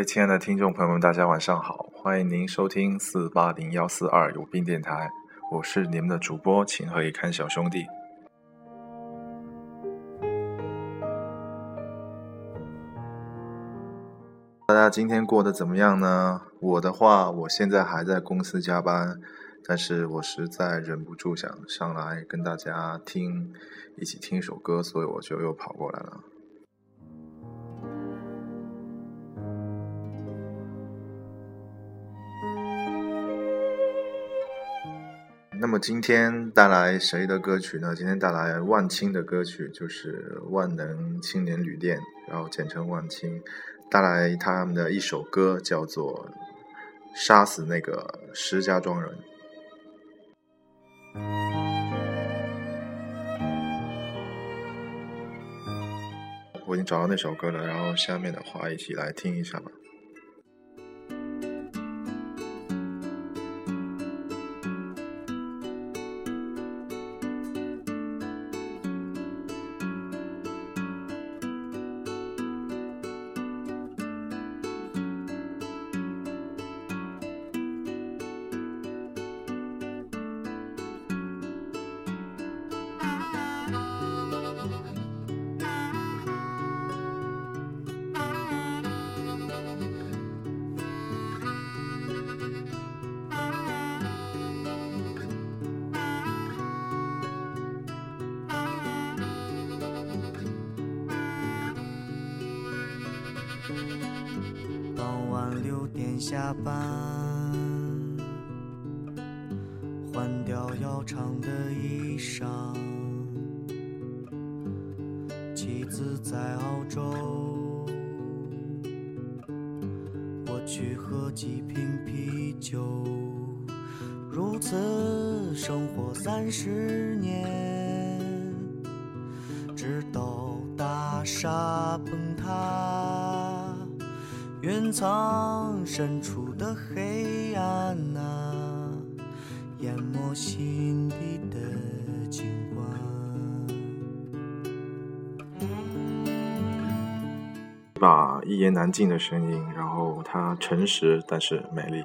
位亲爱的听众朋友们，大家晚上好，欢迎您收听四八零幺四二有病电台，我是你们的主播秦河一看小兄弟。大家今天过得怎么样呢？我的话，我现在还在公司加班，但是我实在忍不住想上来跟大家听，一起听一首歌，所以我就又跑过来了。那么今天带来谁的歌曲呢？今天带来万青的歌曲，就是万能青年旅店，然后简称万青，带来他们的一首歌，叫做《杀死那个石家庄人》。我已经找到那首歌了，然后下面的话一起来听一下吧。点下班，换掉要长的衣裳。妻子在澳洲，我去喝几瓶啤酒。如此生活三十年，直到大厦崩塌。云层深处的黑暗啊，淹没心底的景观。一把一言难尽的声音，然后它诚实但是美丽。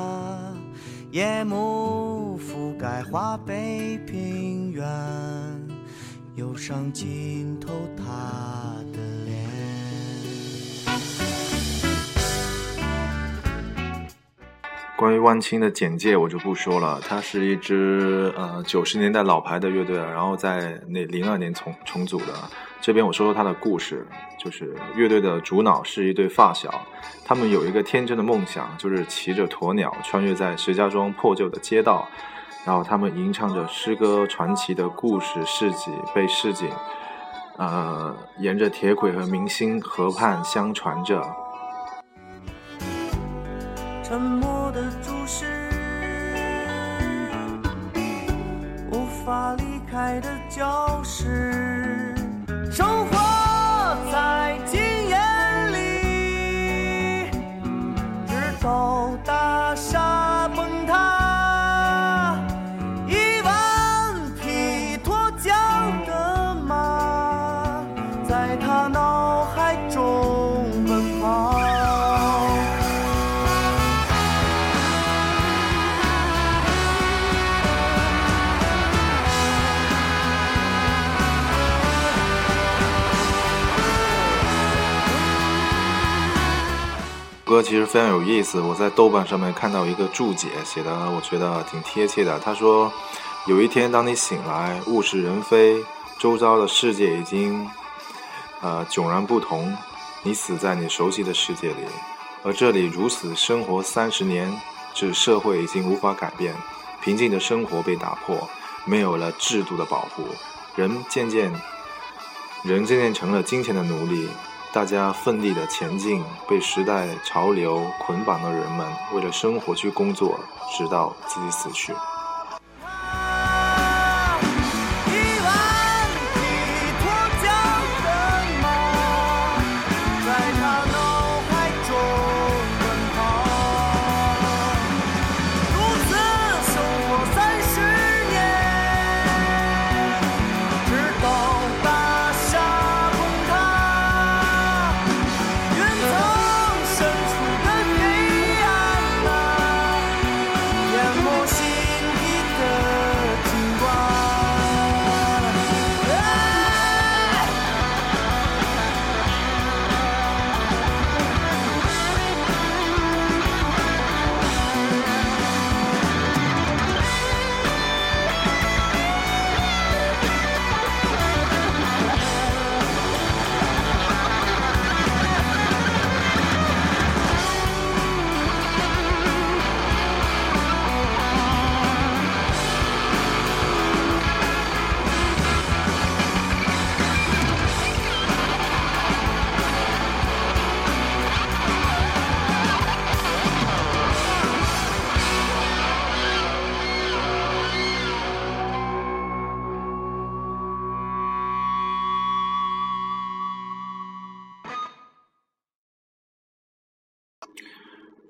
夜幕覆盖华北平原，忧伤浸透他的脸。关于万青的简介我就不说了，它是一支呃九十年代老牌的乐队，然后在那零二年重重组的。这边我说说他的故事，就是乐队的主脑是一对发小，他们有一个天真的梦想，就是骑着鸵鸟穿越在石家庄破旧的街道，然后他们吟唱着诗歌传奇的故事事迹，被市井，呃，沿着铁轨和明星河畔相传着。沉默的注视，无法离开的教室，生活歌其实非常有意思，我在豆瓣上面看到一个注解，写的我觉得挺贴切的。他说，有一天当你醒来，物是人非，周遭的世界已经呃迥然不同，你死在你熟悉的世界里，而这里如此生活三十年，这社会已经无法改变，平静的生活被打破，没有了制度的保护，人渐渐，人渐渐成了金钱的奴隶。大家奋力的前进，被时代潮流捆绑的人们，为了生活去工作，直到自己死去。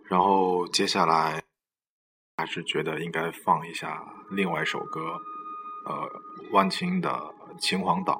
然后接下来还是觉得应该放一下另外一首歌，呃，万青的《秦皇岛》。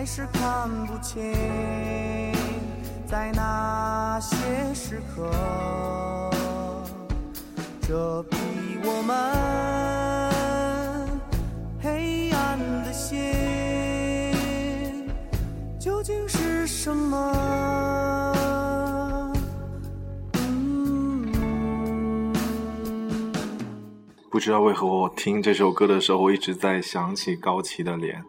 还是看不清，在那些时刻，这比我们黑暗的心究竟是什么？不知道为何我听这首歌的时候，我一直在想起高旗的脸。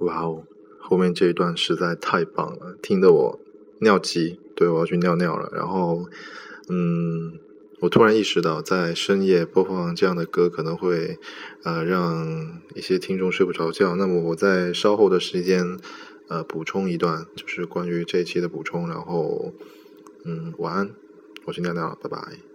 哇哦，后面这一段实在太棒了，听得我尿急，对我要去尿尿了。然后，嗯，我突然意识到，在深夜播放这样的歌可能会呃让一些听众睡不着觉。那么我在稍后的时间呃补充一段，就是关于这一期的补充。然后，嗯，晚安，我去尿尿了，拜拜。